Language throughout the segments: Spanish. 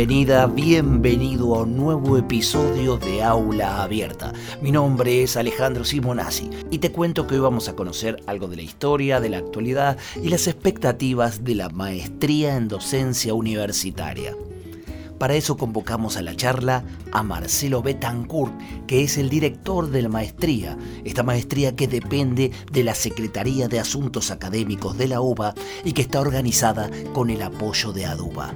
bienvenida, bienvenido a un nuevo episodio de Aula Abierta. Mi nombre es Alejandro Simonazzi y te cuento que hoy vamos a conocer algo de la historia, de la actualidad y las expectativas de la maestría en docencia universitaria. Para eso convocamos a la charla a Marcelo Betancourt, que es el director de la maestría, esta maestría que depende de la Secretaría de Asuntos Académicos de la UBA y que está organizada con el apoyo de ADUBA.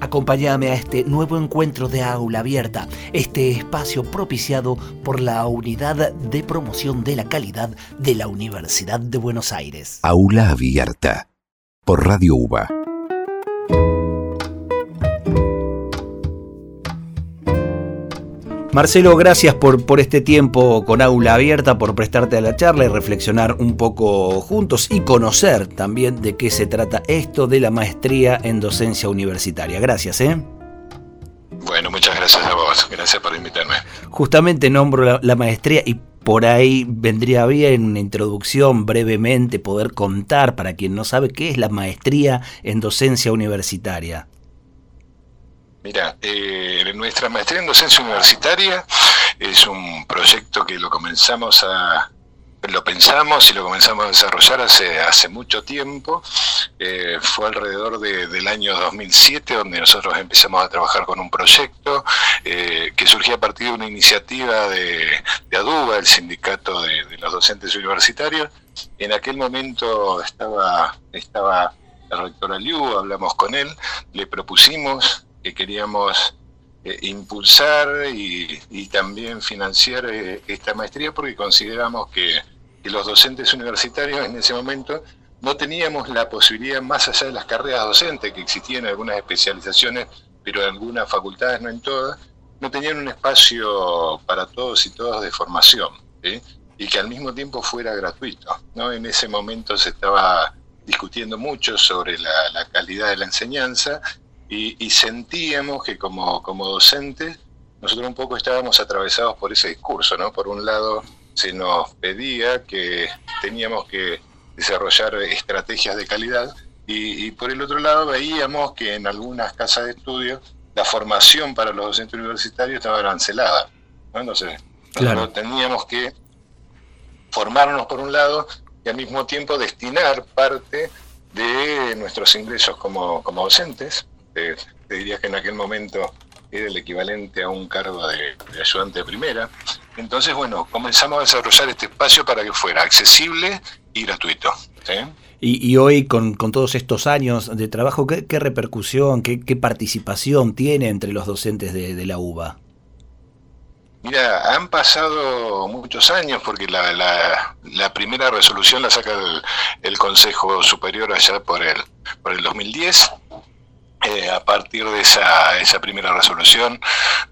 Acompáñame a este nuevo encuentro de Aula Abierta, este espacio propiciado por la Unidad de Promoción de la Calidad de la Universidad de Buenos Aires. Aula Abierta, por Radio UBA Marcelo, gracias por, por este tiempo con aula abierta, por prestarte a la charla y reflexionar un poco juntos y conocer también de qué se trata esto de la maestría en docencia universitaria. Gracias, ¿eh? Bueno, muchas gracias a vos, gracias por invitarme. Justamente nombro la, maestría y por ahí vendría bien una introducción brevemente, poder contar para quien no sabe qué es la maestría en docencia universitaria. Mira, eh, nuestra maestría en docencia universitaria es un proyecto que lo comenzamos a, lo pensamos y lo comenzamos a desarrollar hace, hace mucho tiempo. Eh, fue alrededor del año 2007 donde nosotros empezamos a trabajar con un proyecto eh, que surgía a partir de una iniciativa de, ADUBA, el sindicato de, de, los docentes universitarios. En aquel momento estaba, estaba el rector Aliu, hablamos con él, le propusimos que queríamos eh, impulsar y, también financiar eh, esta maestría porque consideramos que, los docentes universitarios en ese momento no teníamos la posibilidad, más allá de las carreras docentes, que existían algunas especializaciones, pero en algunas facultades, no en todas, no tenían un espacio para todos y todas de formación, y que al mismo tiempo fuera gratuito. ¿no? En ese momento se estaba discutiendo mucho sobre la calidad de la enseñanza y, sentíamos que como, como docentes nosotros un poco estábamos atravesados por ese discurso, ¿no? Por un lado se nos pedía que teníamos que desarrollar estrategias de calidad y, por el otro lado veíamos que en algunas casas de estudio la formación para los docentes universitarios estaba arancelada. ¿no? Entonces, claro. teníamos que formarnos por un lado y al mismo tiempo destinar parte de nuestros ingresos como, como docentes te, diría que en aquel momento era el equivalente a un cargo de, ayudante de primera. Entonces, bueno, comenzamos a desarrollar este espacio para que fuera accesible y gratuito. Y, hoy, con, todos estos años de trabajo, ¿qué, repercusión, qué, participación tiene entre los docentes de, la UBA? Mira, han pasado muchos años porque la, primera resolución la saca el, el, Consejo Superior allá por el, por el 2010 eh, a partir de esa, esa primera resolución,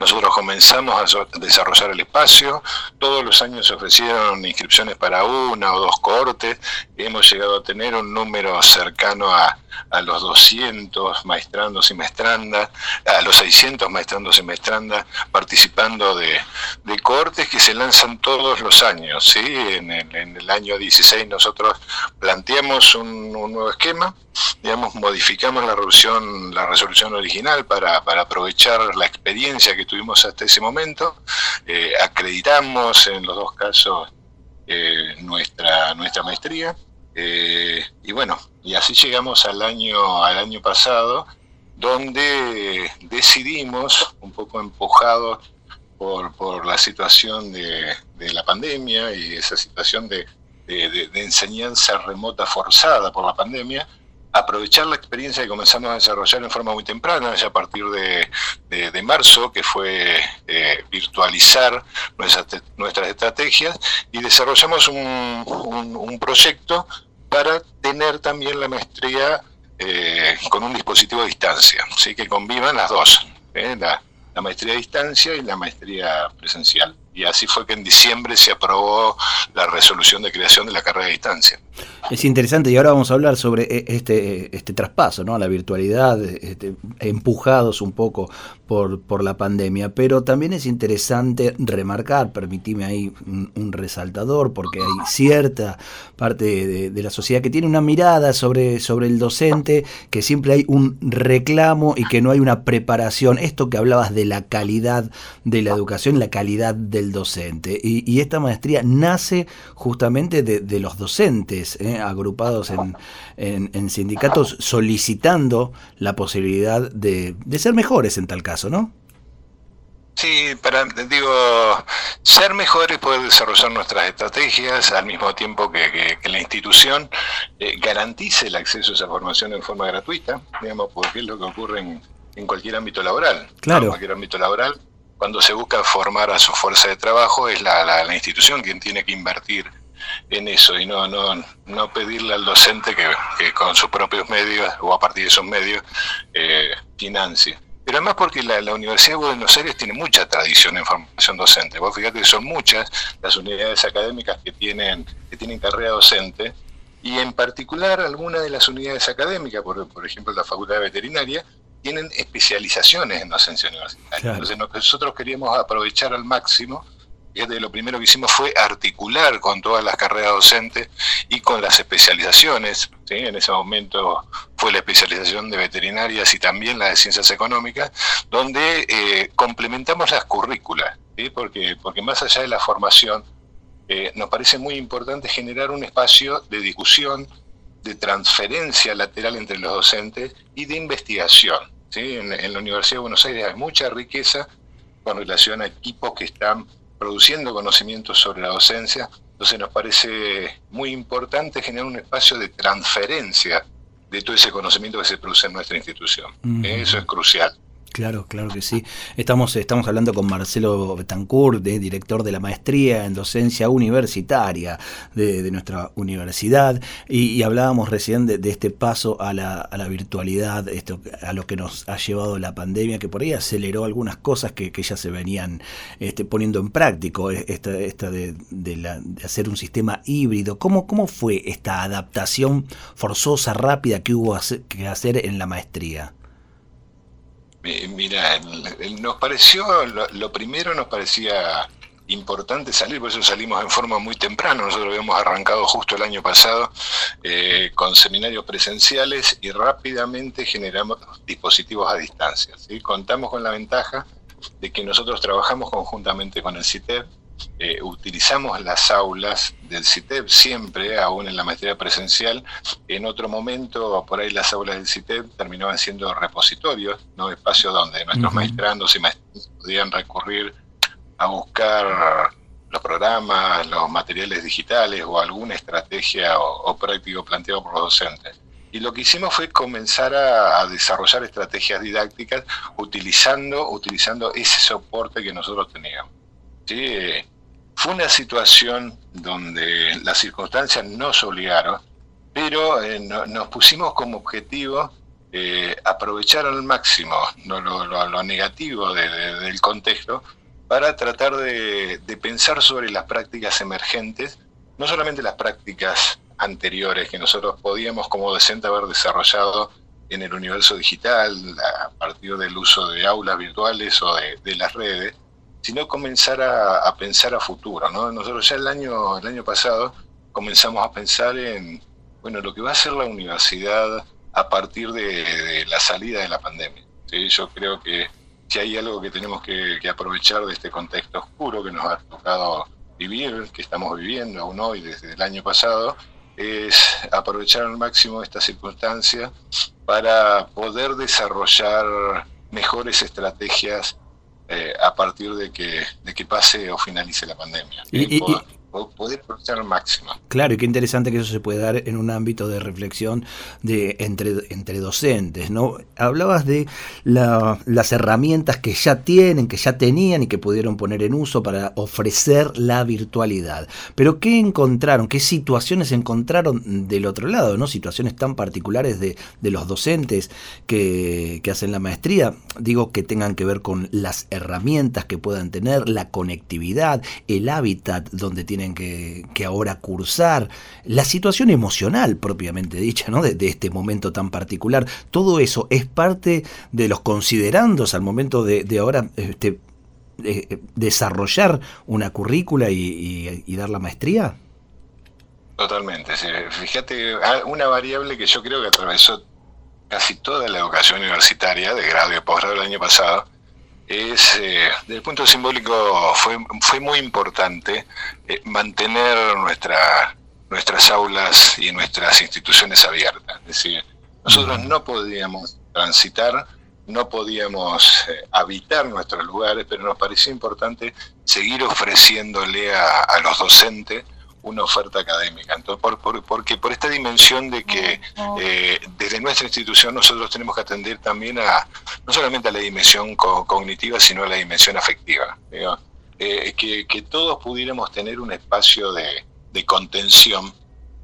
nosotros comenzamos a desarrollar el espacio. Todos los años se ofrecieron inscripciones para una o dos cohortes. Hemos llegado a tener un número cercano a, los 200 maestrandos y maestrandas, a los 600 maestrandos y maestrandas participando de, de cohortes que se lanzan todos los años. ¿sí? En, el, año 16 nosotros planteamos un, nuevo esquema, digamos, modificamos la resolución, la resolución original para, aprovechar la experiencia que tuvimos hasta ese momento, eh, acreditamos en los dos casos eh, nuestra, nuestra maestría. Eh, y bueno, y así llegamos al año, al año pasado, donde decidimos, un poco empujados por, por la situación de, la pandemia y esa situación de, enseñanza remota forzada por la pandemia, aprovechar la experiencia que comenzamos a desarrollar en forma muy temprana, ya a partir de, marzo, que fue eh, virtualizar nuestras, nuestras estrategias, y desarrollamos un, proyecto para tener también la maestría eh, con un dispositivo a distancia, ¿sí? que convivan las dos, ¿eh? la, la maestría a distancia y la maestría presencial. Y así fue que en diciembre se aprobó la resolución de creación de la carrera a distancia. Es interesante y ahora vamos a hablar sobre e, este, este traspaso, ¿no? La virtualidad, este, empujados un poco por, por la pandemia, pero también es interesante remarcar, permitime ahí un, resaltador, porque hay cierta parte de, la sociedad que tiene una mirada sobre, sobre el docente, que siempre hay un reclamo y que no hay una preparación. Esto que hablabas de la calidad de la educación, la calidad del docente. Y, esta maestría nace justamente de, los docentes, ¿eh? agrupados en, en, sindicatos, solicitando la posibilidad de, de ser mejores en tal caso. ¿no? Sí, para, digo, ser mejores, poder desarrollar nuestras estrategias al mismo tiempo que, la institución eh, garantice el acceso a esa formación en forma gratuita, digamos, porque es lo que ocurre en, cualquier ámbito laboral. Claro. En cualquier ámbito laboral, cuando se busca formar a su fuerza de trabajo, es la, la, institución quien tiene que invertir en eso y no, no, no pedirle al docente que, con sus propios medios o a partir de esos medios eh, financie pero además porque la, Universidad de Buenos Aires tiene mucha tradición en formación docente. Vos fíjate que son muchas las unidades académicas que tienen, que tienen carrera docente, y en particular algunas de las unidades académicas, por, por ejemplo la Facultad de Veterinaria, tienen especializaciones en docencia universitaria. Entonces nosotros queríamos aprovechar al máximo lo primero que hicimos fue articular con todas las carreras docentes y con las especializaciones. En ese momento fue la especialización de veterinarias y también la de ciencias económicas, donde eh, complementamos las currículas, porque, porque más allá de la formación, eh, nos parece muy importante generar un espacio de discusión, de transferencia lateral entre los docentes y de investigación. En la Universidad de Buenos Aires hay mucha riqueza con relación a equipos que están produciendo conocimientos sobre la docencia. Entonces nos parece muy importante generar un espacio de transferencia de todo ese conocimiento que se produce en nuestra institución. Eso es crucial. Claro, claro que sí. Estamos, estamos hablando con Marcelo Betancourt, director de la maestría en docencia universitaria de, nuestra universidad, y, hablábamos recién de, este paso a la, virtualidad, esto, a lo que nos ha llevado la pandemia, que por ahí aceleró algunas cosas que, ya se venían este, poniendo en práctico, e, esta, esta de, la, de hacer un sistema híbrido. ¿Cómo, ¿Cómo fue esta adaptación forzosa, rápida que hubo que hacer en la maestría? Mira, nos pareció, lo, primero nos parecía importante salir, por eso salimos en forma muy temprana. Nosotros habíamos arrancado justo el año pasado eh, con seminarios presenciales y rápidamente generamos dispositivos a distancia. Contamos con la ventaja de que nosotros trabajamos conjuntamente con el CITEP, eh, utilizamos las aulas del CITEP siempre, aún en la maestría presencial. En otro momento, por ahí las aulas del CITEP terminaban siendo repositorios, ¿no? espacios donde nuestros maestrandos y maestros podían recurrir a buscar los programas, los materiales digitales o alguna estrategia o, práctico planteado por los docentes. Y lo que hicimos fue comenzar a, desarrollar estrategias didácticas utilizando, utilizando ese soporte que nosotros teníamos. ¿Sí? Fue una situación donde las circunstancias nos obligaron, pero eh, nos pusimos como objetivo eh, aprovechar al máximo lo, negativo del contexto para tratar de, pensar sobre las prácticas emergentes, no solamente las prácticas anteriores que nosotros podíamos como docente haber desarrollado en el universo digital a partir del uso de aulas virtuales o de las redes, sino comenzar a, pensar a futuro. ¿no? Nosotros ya el año, el año pasado comenzamos a pensar en bueno, lo que va a ser la universidad a partir de, la salida de la pandemia. Yo creo que si hay algo que tenemos que, aprovechar de este contexto oscuro que nos ha tocado vivir, que estamos viviendo aún hoy desde el año pasado, es aprovechar al máximo esta circunstancia para poder desarrollar mejores estrategias eh, a partir de que, de que pase o finalice la pandemia. Y, poder al máximo. Claro, y qué interesante que eso se puede dar en un ámbito de reflexión de entre, entre docentes, ¿no? Hablabas de las herramientas que ya tienen, que ya tenían y que pudieron poner en uso para ofrecer la virtualidad. Pero ¿qué encontraron? ¿Qué situaciones encontraron del otro lado, ¿no? Situaciones tan particulares de, de los docentes que, que hacen la maestría, digo que tengan que ver con las herramientas que puedan tener, la conectividad, el hábitat donde tienen que, ahora cursar, la situación emocional propiamente dicha, ¿no? De, este momento tan particular. Todo eso es parte de los considerandos al momento de, ahora este, eh, desarrollar una currícula y, dar la maestría. Totalmente. Fíjate, ah, una variable que yo creo que atravesó casi toda la educación universitaria, de grado y posgrado el año pasado, es, eh, desde el punto simbólico, fue, fue muy importante eh, mantener nuestra, nuestras aulas y nuestras instituciones abiertas. Es decir, nosotros no podíamos transitar, no podíamos eh, habitar nuestros lugares, pero nos parecía importante seguir ofreciéndole a los docentes una oferta académica. Entonces, por, porque por esta dimensión de que eh, desde nuestra institución nosotros tenemos que atender también a, no solamente a la dimensión cognitiva, sino a la dimensión afectiva. Eh, que, que, todos pudiéramos tener un espacio de, contención,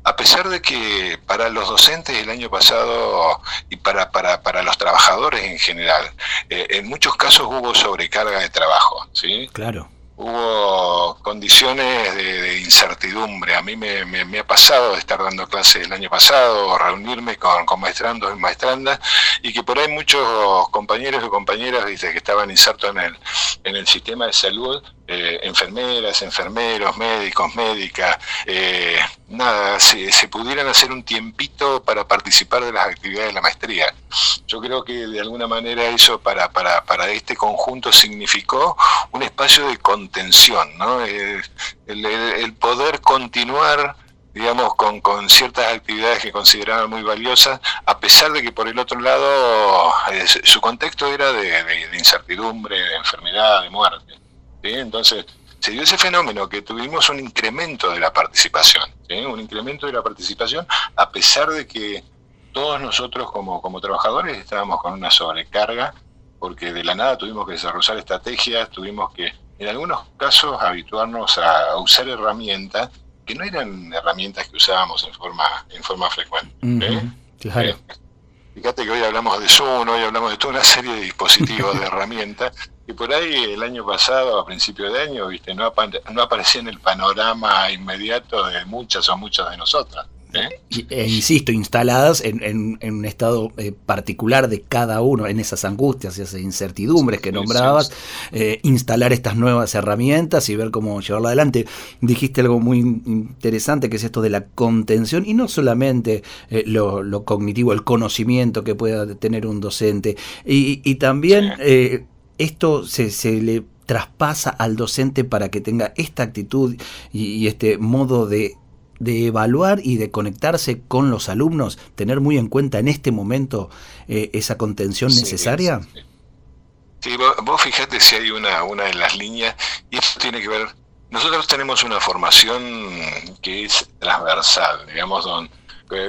a pesar de que para los docentes el año pasado y para, para, para los trabajadores en general, eh, en muchos casos hubo sobrecarga de trabajo. ¿sí? Claro hubo condiciones de, incertidumbre. A mí me, ha pasado de estar dando clases el año pasado, reunirme con, maestrandos y maestrandas, y que por ahí muchos compañeros y compañeras dice, que estaban insertos en el, en el sistema de salud, eh, enfermeras, enfermeros, médicos, médicas, eh, nada, se pudieran hacer un tiempito para participar de las actividades de la maestría. Yo creo que de alguna manera eso para, para, para este conjunto significó un espacio de contención, ¿no? Eh, el, poder continuar digamos, con, con, ciertas actividades que consideraban muy valiosas, a pesar de que por el otro lado su contexto era de, incertidumbre, de enfermedad, de muerte. Entonces, se dio ese fenómeno que tuvimos un incremento de la participación, un incremento de la participación a pesar de que todos nosotros como, como trabajadores estábamos con una sobrecarga, porque de la nada tuvimos que desarrollar estrategias, tuvimos que en algunos casos habituarnos a usar herramientas que no eran herramientas que usábamos en forma, en forma frecuente. claro. Fíjate que hoy hablamos de Zoom, hoy hablamos de toda una serie de dispositivos, de herramientas, y por ahí el año pasado, a principio de año, viste, no, no aparecía en el panorama inmediato de muchas o muchas de nosotras. ¿eh? E, insisto, instaladas en, un estado eh, particular de cada uno, en esas angustias y esas incertidumbres que nombrabas, eh, instalar estas nuevas herramientas y ver cómo llevarlo adelante. Dijiste algo muy interesante que es esto de la contención y no solamente lo, cognitivo, el conocimiento que pueda tener un docente, y, también esto se, se le traspasa al docente para que tenga esta actitud y este modo de de evaluar y de conectarse con los alumnos, tener muy en cuenta en este momento eh, esa contención necesaria? Sí, vos, fijate si hay una, una de las líneas, y esto tiene que ver, nosotros tenemos una formación que es transversal, digamos, donde,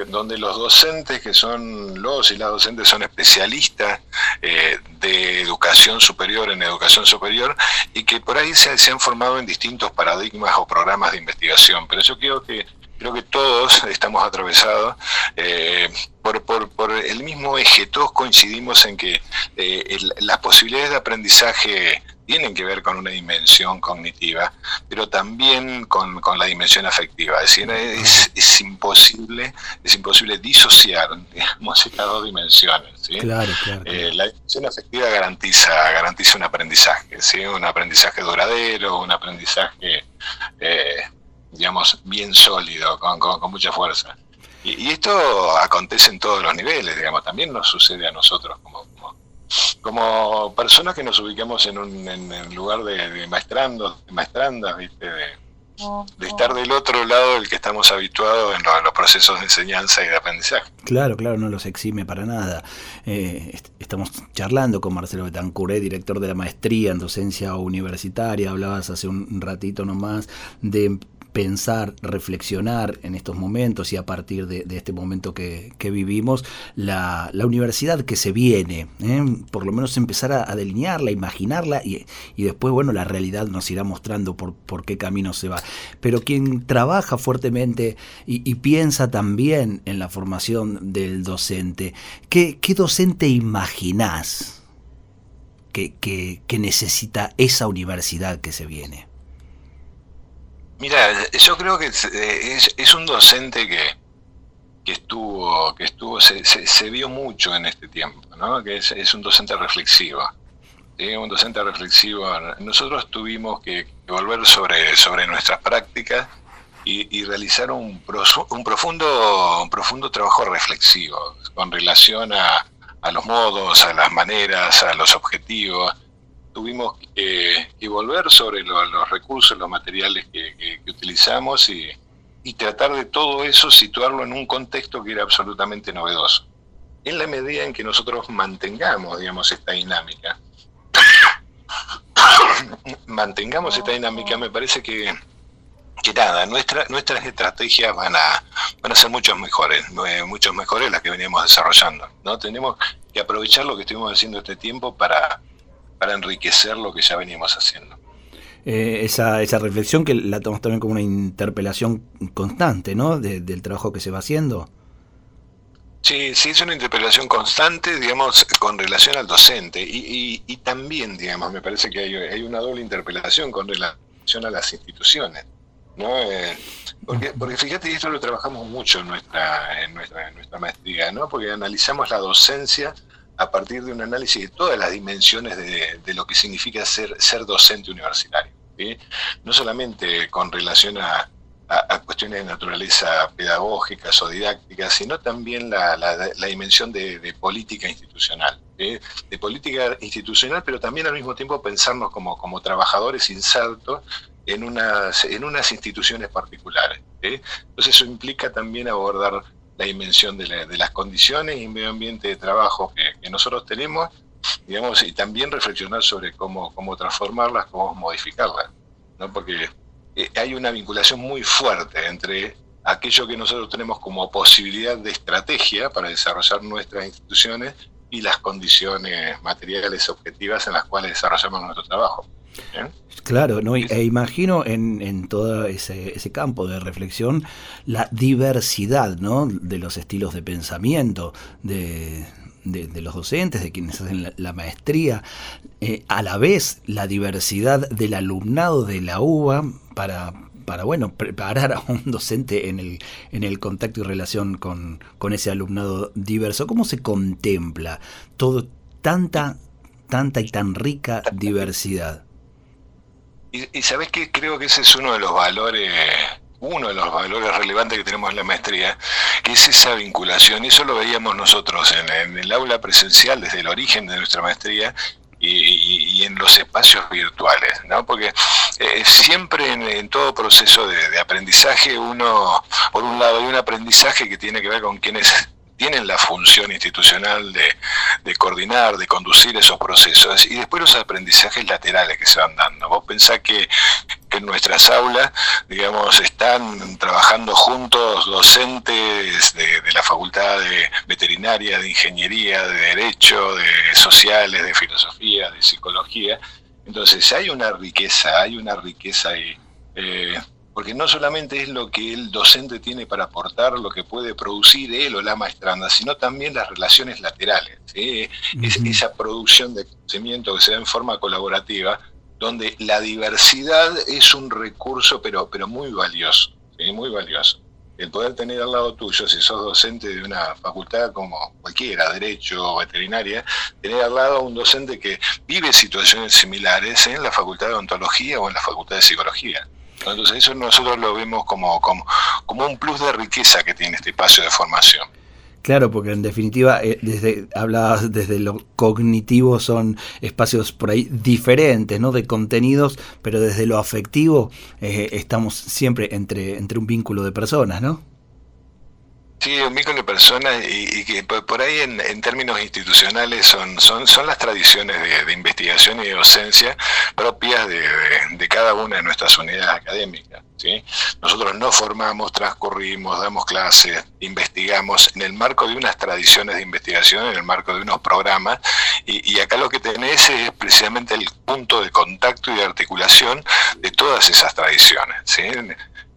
donde los docentes que son los y las docentes son especialistas eh, de educación superior en educación superior y que por ahí se, han formado en distintos paradigmas o programas de investigación. Pero yo creo que creo que todos estamos atravesados eh, por, por, el mismo eje, todos coincidimos en que eh, las posibilidades de aprendizaje tienen que ver con una dimensión cognitiva, pero también con, la dimensión afectiva. Es decir, es, imposible, es imposible disociar digamos, estas dos dimensiones. Eh, la dimensión afectiva garantiza, garantiza un aprendizaje, ¿sí? un aprendizaje duradero, un aprendizaje digamos, bien sólido, con, con, mucha fuerza. Y, esto acontece en todos los niveles, digamos, también nos sucede a nosotros como, como, personas que nos ubicamos en un en, lugar de, de maestrandos, de maestrandas, ¿viste? De, de estar del otro lado del que estamos habituados en, los procesos de enseñanza y de aprendizaje. Claro, claro, no los exime para nada. Eh, estamos charlando con Marcelo Betancuré, director de la maestría en docencia universitaria. Hablabas hace un ratito nomás de pensar, reflexionar en estos momentos y a partir de, este momento que, vivimos, la, universidad que se viene, ¿eh? por lo menos empezar a, delinearla, imaginarla y, después, bueno, la realidad nos irá mostrando por, qué camino se va. Pero quien trabaja fuertemente y, piensa también en la formación del docente, ¿qué, qué docente imaginás que necesita esa universidad que se viene? Mira, yo creo que es, un docente que, que estuvo, que estuvo se, se, vio mucho en este tiempo, ¿no? que es, un docente reflexivo. Un docente reflexivo. Nosotros tuvimos que, volver sobre, sobre nuestras prácticas y, realizar un, un, profundo, un profundo trabajo reflexivo con relación a, a los modos, a las maneras, a los objetivos tuvimos que, volver sobre los recursos, los materiales que, utilizamos y, tratar de todo eso situarlo en un contexto que era absolutamente novedoso. En la medida en que nosotros mantengamos, digamos, esta dinámica, mantengamos esta dinámica, me parece que, que nada, nuestra, nuestras estrategias van a, van a ser muchos mejores, eh, muchos mejores las que veníamos desarrollando. ¿no? Tenemos que aprovechar lo que estuvimos haciendo este tiempo para, para enriquecer lo que ya veníamos haciendo. Eh, esa, esa reflexión que la tomamos también como una interpelación constante, ¿no? del trabajo que se va haciendo. Sí, sí, es una interpelación constante, digamos, con relación al docente. Y, y, también, digamos, me parece que hay, hay, una doble interpelación con relación a las instituciones. ¿no? Eh, porque, porque fíjate, esto lo trabajamos mucho en nuestra, en nuestra, en nuestra maestría, ¿no? porque analizamos la docencia a partir de un análisis de todas las dimensiones de, lo que significa ser, ser docente universitario. No solamente con relación a, cuestiones de naturaleza pedagógicas o didácticas, sino también la, dimensión de, política institucional. De política institucional, pero también al mismo tiempo pensarnos como, como trabajadores insertos en unas, en unas instituciones particulares. Entonces eso implica también abordar la dimensión de, las condiciones y medio ambiente de trabajo que, nosotros tenemos, digamos, y también reflexionar sobre cómo, cómo transformarlas, cómo modificarlas, ¿no? Porque eh, hay una vinculación muy fuerte entre aquello que nosotros tenemos como posibilidad de estrategia para desarrollar nuestras instituciones y las condiciones materiales objetivas en las cuales desarrollamos nuestro trabajo. Claro, ¿no? e imagino en, en todo ese, ese, campo de reflexión la diversidad ¿no? de los estilos de pensamiento de, de, los docentes, de quienes hacen la, maestría, eh, a la vez la diversidad del alumnado de la UBA para, para bueno, preparar a un docente en el, en el contacto y relación con, con ese alumnado diverso. ¿Cómo se contempla todo, tanta, tanta y tan rica diversidad? Y, sabes que creo que ese es uno de los valores, uno de los valores relevantes que tenemos en la maestría, que es esa vinculación. Y eso lo veíamos nosotros en, el aula presencial desde el origen de nuestra maestría y, en los espacios virtuales, ¿no? Porque eh, siempre en, todo proceso de, de, aprendizaje uno, por un lado, hay un aprendizaje que tiene que ver con quienes tienen la función institucional de, coordinar, de conducir esos procesos, y después los aprendizajes laterales que se van dando. Vos pensás que, en nuestras aulas, digamos, están trabajando juntos docentes de, de, la Facultad de Veterinaria, de Ingeniería, de Derecho, de Sociales, de Filosofía, de Psicología. Entonces hay una riqueza, hay una riqueza ahí. Eh, porque no solamente es lo que el docente tiene para aportar, lo que puede producir él o la maestranda, sino también las relaciones laterales, esa producción de conocimiento que se da en forma colaborativa, donde la diversidad es un recurso, pero, pero muy valioso, muy valioso. El poder tener al lado tuyo, si sos docente de una facultad como cualquiera, derecho o veterinaria, tener al lado a un docente que vive situaciones similares en la facultad de odontología o en la facultad de psicología. Entonces eso nosotros lo vemos como, como, como un plus de riqueza que tiene este espacio de formación. Claro, porque en definitiva, eh, desde hablabas desde lo cognitivo, son espacios por ahí diferentes, ¿no? De contenidos, pero desde lo afectivo eh, estamos siempre entre, entre un vínculo de personas, ¿no? Sí, un vínculo de personas y, que por ahí en, términos institucionales son, son, son las tradiciones de, investigación y de docencia propias de, de, cada una de nuestras unidades académicas. ¿sí? Nosotros no formamos, transcurrimos, damos clases, investigamos en el marco de unas tradiciones de investigación, en el marco de unos programas, y, acá lo que tenés es precisamente el punto de contacto y de articulación de todas esas tradiciones. ¿sí?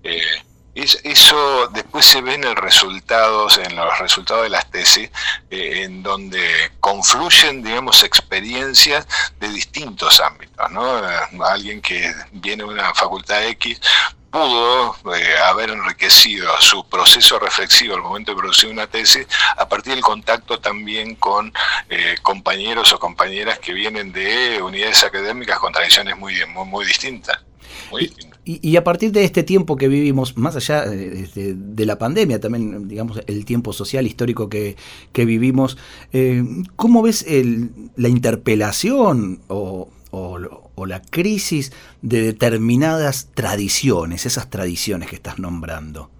Eh, eso después se ve en los resultados, en los resultados de las tesis, eh, en donde confluyen, digamos, experiencias de distintos ámbitos, ¿no? Alguien que viene de una facultad X pudo eh, haber enriquecido su proceso reflexivo al momento de producir una tesis a partir del contacto también con eh, compañeros o compañeras que vienen de unidades académicas con tradiciones muy, muy, muy distintas. Muy distintas. Y, a partir de este tiempo que vivimos, más allá de, la pandemia, también, digamos, el tiempo social histórico que, vivimos, eh, ¿cómo ves la interpelación o, la crisis de determinadas tradiciones, esas tradiciones que estás nombrando?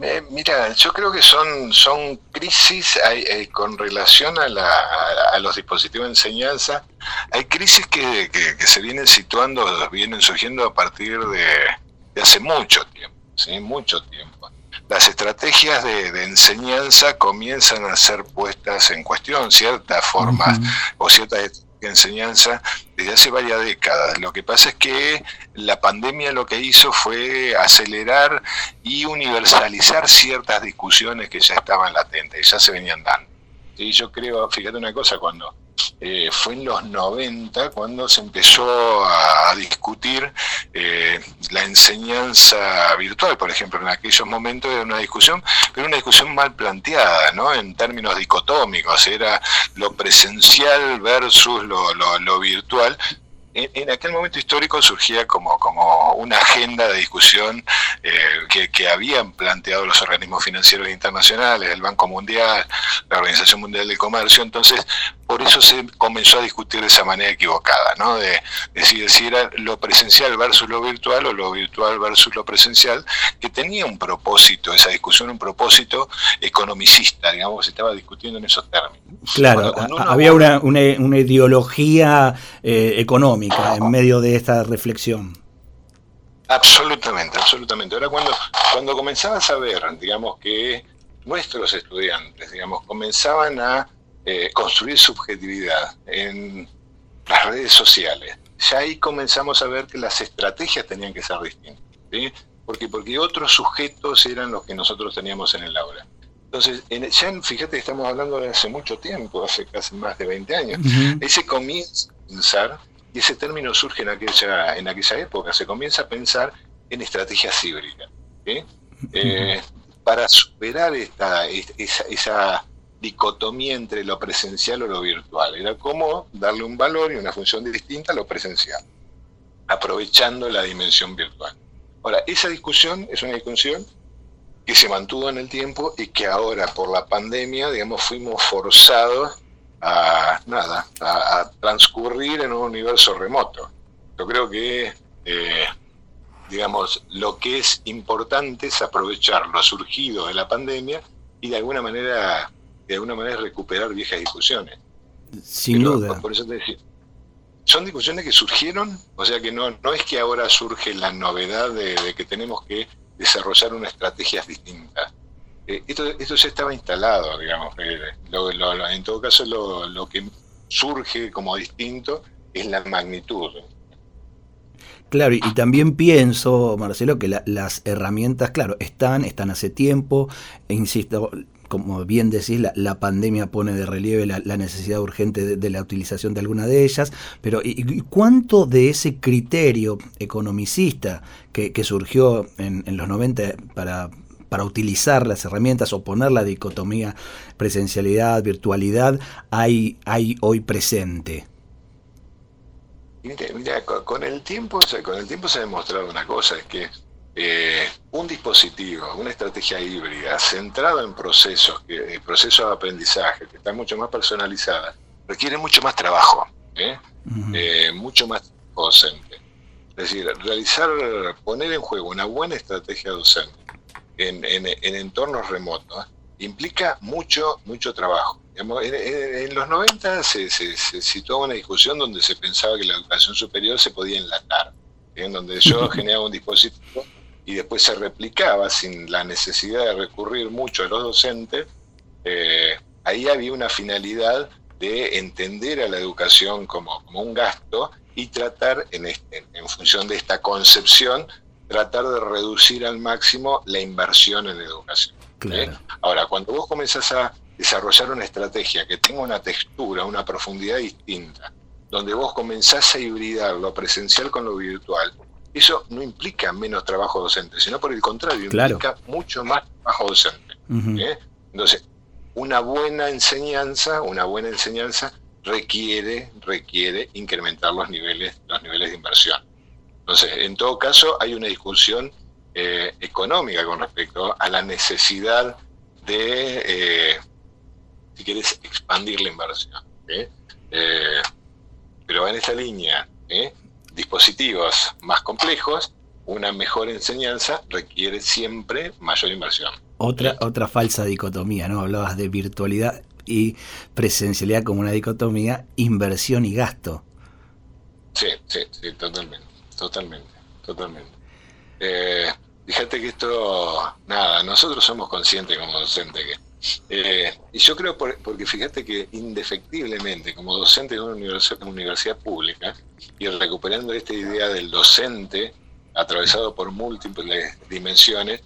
Eh, mira, yo creo que son, son crisis eh, con relación a, la, a, los dispositivos de enseñanza. Hay crisis que, que, se vienen situando, vienen surgiendo a partir de, hace mucho tiempo, ¿sí? mucho tiempo. Las estrategias de, enseñanza comienzan a ser puestas en cuestión, ciertas formas o ciertas enseñanza desde hace varias décadas. Lo que pasa es que la pandemia lo que hizo fue acelerar y universalizar ciertas discusiones que ya estaban latentes, ya se venían dando. Y yo creo, fíjate una cosa, cuando eh, fue en los 90 cuando se empezó a, discutir eh, la enseñanza virtual, por ejemplo, en aquellos momentos era una discusión, pero una discusión mal planteada, ¿no? En términos dicotómicos, era lo presencial versus lo, lo virtual, en, aquel momento histórico surgía como, como una agenda de discusión eh, que, habían planteado los organismos financieros internacionales, el Banco Mundial, la Organización Mundial del Comercio, entonces por eso se comenzó a discutir de esa manera equivocada, ¿no? De, decir si era lo presencial versus lo virtual o lo virtual versus lo presencial, que tenía un propósito, esa discusión, un propósito economicista, digamos, se estaba discutiendo en esos términos. Claro, había una, una, ideología eh, económica en medio de esta reflexión. Absolutamente, absolutamente. Ahora cuando, cuando comenzabas a ver, digamos, que nuestros estudiantes, digamos, comenzaban a eh, construir subjetividad en las redes sociales, ya ahí comenzamos a ver que las estrategias tenían que ser distintas. ¿sí? Porque, porque otros sujetos eran los que nosotros teníamos en el aula. Entonces, en, ya fíjate, estamos hablando de hace mucho tiempo, hace casi más de 20 años. Ese comienza a pensar, y ese término surge en aquella, en aquella época, se comienza a pensar en estrategias híbridas. Eh, para superar esta, esa, esa dicotomía entre lo presencial o lo virtual. Era como darle un valor y una función distinta a lo presencial, aprovechando la dimensión virtual. Ahora, esa discusión es una discusión que se mantuvo en el tiempo y que ahora por la pandemia, digamos, fuimos forzados a nada, a, transcurrir en un universo remoto. Yo creo que, eh, digamos, lo que es importante es aprovechar lo surgido de la pandemia y de alguna manera de alguna manera recuperar viejas discusiones. Sin duda. Por eso te decía, son discusiones que surgieron, o sea que no, no es que ahora surge la novedad de, que tenemos que desarrollar unas estrategias distintas. Eh, esto, esto ya estaba instalado, digamos. Eh, en todo caso, lo, que surge como distinto es la magnitud. Claro, y, también pienso, Marcelo, que las herramientas, claro, están, están hace tiempo, e insisto, como bien decís, la, pandemia pone de relieve la, necesidad urgente de, la utilización de alguna de ellas, pero ¿y, cuánto de ese criterio economicista que, surgió en, los 90 para, para utilizar las herramientas o poner la dicotomía presencialidad, virtualidad, hay, hay hoy presente? Mira, con, el tiempo, con el tiempo se ha demostrado una cosa, es que eh, un dispositivo, una estrategia híbrida centrada en procesos, que, procesos de aprendizaje, que están mucho más personalizadas, requiere mucho más trabajo, ¿eh? Eh, mucho más docente. Es decir, realizar, poner en juego una buena estrategia docente en, entornos remotos implica mucho, mucho trabajo. En, los 90 se, se, se situó una discusión donde se pensaba que la educación superior se podía enlatar en donde yo generaba un dispositivo y después se replicaba sin la necesidad de recurrir mucho a los docentes, eh, ahí había una finalidad de entender a la educación como, como un gasto y tratar, en, en función de esta concepción, tratar de reducir al máximo la inversión en educación. ¿eh? Ahora, cuando vos comenzás a desarrollar una estrategia que tenga una textura, una profundidad distinta, donde vos comenzás a hibridar lo presencial con lo virtual, eso no implica menos trabajo docente, sino por el contrario, implica mucho más trabajo docente. ¿eh? Entonces, una buena enseñanza, una buena enseñanza requiere, requiere incrementar los niveles, los niveles de inversión. Entonces, en todo caso, hay una discusión eh, económica con respecto a la necesidad de, eh, si quieres, expandir la inversión. ¿eh? pero en esta línea, dispositivos más complejos, una mejor enseñanza requiere siempre mayor inversión. Otra, otra falsa dicotomía, ¿no? Hablabas de virtualidad y presencialidad como una dicotomía, inversión y gasto. Sí, sí, sí, totalmente, totalmente, totalmente. Eh, fíjate que esto, nada, nosotros somos conscientes como docentes que... Eh, y yo creo, porque fíjate que indefectiblemente, como docente de una universidad, una universidad pública, y recuperando esta idea del docente atravesado por múltiples dimensiones,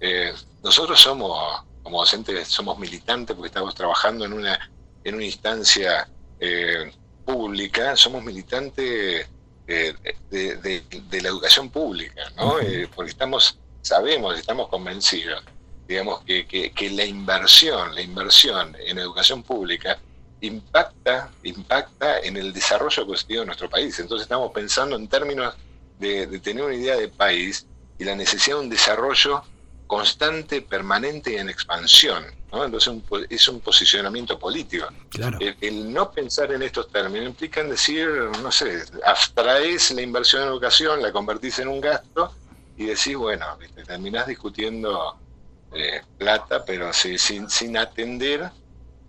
eh, nosotros somos, como docentes, somos militantes porque estamos trabajando en una, en una instancia eh, pública, somos militantes eh, de, la educación pública, ¿no? porque estamos, sabemos, estamos convencidos, digamos, que, que, la inversión, la inversión en educación pública impacta, impacta en el desarrollo positivo de nuestro país. Entonces estamos pensando en términos de, de, tener una idea de país y la necesidad de un desarrollo constante, permanente y en expansión. ¿no? Entonces es un posicionamiento político. Claro. El, no pensar en estos términos implica en decir, no sé, abstraes la inversión en educación, la convertís en un gasto y decís, bueno, terminás discutiendo eh, plata, pero sin, sin atender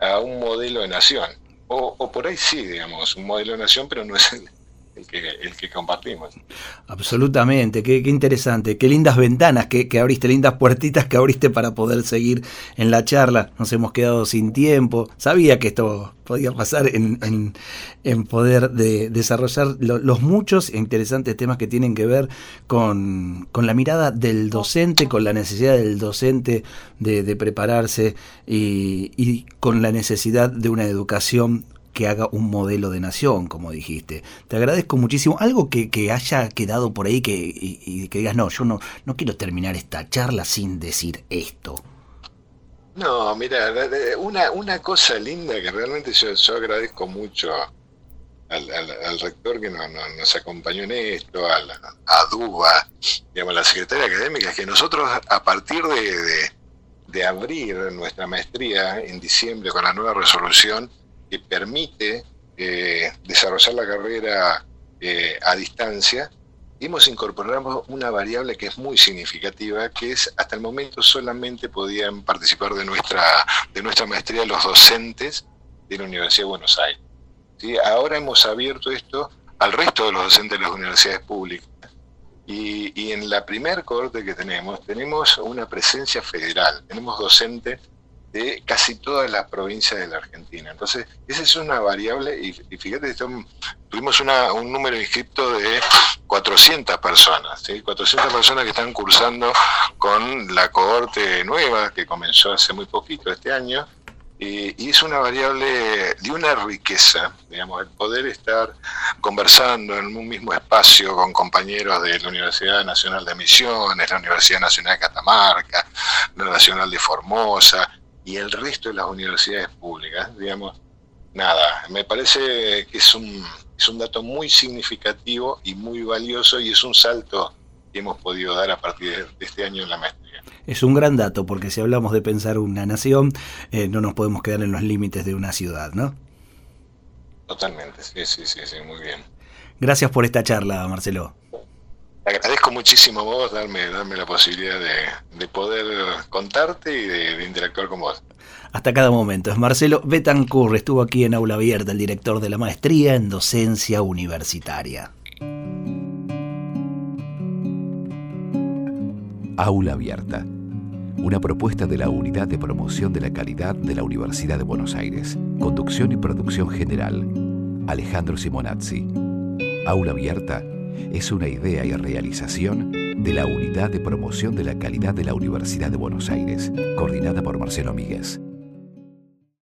a un modelo de nación. O, o, por ahí sí, digamos, un modelo de nación, pero no es el, el que, compartimos. Absolutamente, qué, interesante, qué lindas ventanas que, abriste, lindas puertitas que abriste para poder seguir en la charla. Nos hemos quedado sin tiempo. Sabía que esto podía pasar en, poder de desarrollar los muchos e interesantes temas que tienen que ver con, la mirada del docente, con la necesidad del docente de, prepararse y con la necesidad de una educación que haga un modelo de nación, como dijiste. Te agradezco muchísimo. Algo que, haya quedado por ahí que, y, que digas, no, yo no, no quiero terminar esta charla sin decir esto. No, mira, una, una cosa linda que realmente yo, yo agradezco mucho al, rector que nos, acompañó en esto, a, a DUBA, digamos, la secretaria académica, es que nosotros a partir de, de abrir nuestra maestría en diciembre con la nueva resolución, que permite eh, desarrollar la carrera eh, a distancia, hemos incorporado una variable que es muy significativa, que es hasta el momento solamente podían participar de nuestra, de nuestra maestría los docentes de la Universidad de Buenos Aires. ¿Sí? Ahora hemos abierto esto al resto de los docentes de las universidades públicas. Y, y en la primer corte que tenemos, tenemos una presencia federal, tenemos docentes de casi todas las provincias de la Argentina. Entonces, esa es una variable, y, fíjate, tuvimos un número inscripto de 400 personas, ¿sí? 400 personas que están cursando con la cohorte nueva que comenzó hace muy poquito, este año, y, es una variable de una riqueza, digamos, el poder estar conversando en un mismo espacio con compañeros de la Universidad Nacional de Misiones, la Universidad Nacional de Catamarca, la Nacional de Formosa, y el resto de las universidades públicas, digamos, nada, me parece que es un, es un dato muy significativo y muy valioso y es un salto que hemos podido dar a partir de este año en la maestría. Es un gran dato porque si hablamos de pensar una nación, eh, no nos podemos quedar en los límites de una ciudad, ¿no? Totalmente, sí, sí, sí, sí, muy bien. Gracias por esta charla, Marcelo. Agradezco muchísimo a vos darme, darme la posibilidad de, poder contarte y de, interactuar con vos. Hasta cada momento. Es Marcelo Betancur, estuvo aquí en Aula Abierta, el director de la maestría en docencia universitaria. Aula Abierta. Una propuesta de la Unidad de Promoción de la Calidad de la Universidad de Buenos Aires. Conducción y producción general. Alejandro Simonazzi. Aula Abierta es una idea y realización de la Unidad de Promoción de la Calidad de la Universidad de Buenos Aires, coordinada por Marcelo Míguez.